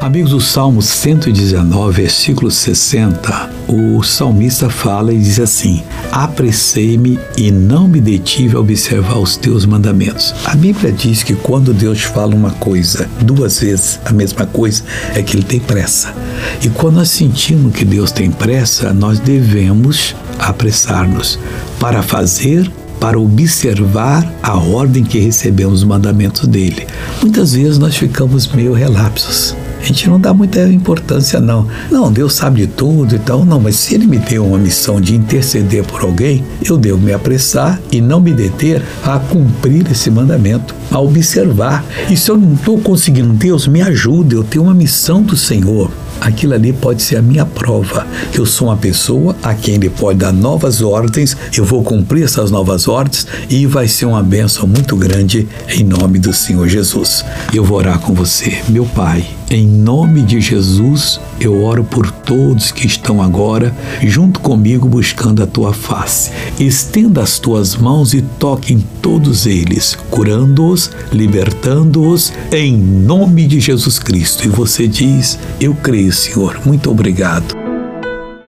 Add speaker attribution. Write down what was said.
Speaker 1: Amigos, o Salmo 119, versículo 60, o salmista fala e diz assim: Apressei-me e não me detive a observar os teus mandamentos. A Bíblia diz que quando Deus fala uma coisa duas vezes a mesma coisa, é que ele tem pressa. E quando nós sentimos que Deus tem pressa, nós devemos apressar-nos para fazer para observar a ordem que recebemos os mandamentos dele. Muitas vezes nós ficamos meio relapsos. A gente não dá muita importância, não. Não, Deus sabe de tudo e tal. Não, mas se Ele me deu uma missão de interceder por alguém, eu devo me apressar e não me deter a cumprir esse mandamento, a observar. E se eu não estou conseguindo, Deus me ajuda, eu tenho uma missão do Senhor aquilo ali pode ser a minha prova. que Eu sou uma pessoa a quem ele pode dar novas ordens, eu vou cumprir essas novas ordens e vai ser uma bênção muito grande em nome do Senhor Jesus. Eu vou orar com você, meu Pai. Em nome de Jesus, eu oro por todos que estão agora junto comigo buscando a tua face. Estenda as tuas mãos e toque em todos eles, curando-os, libertando-os, em nome de Jesus Cristo. E você diz: Eu creio, Senhor. Muito obrigado.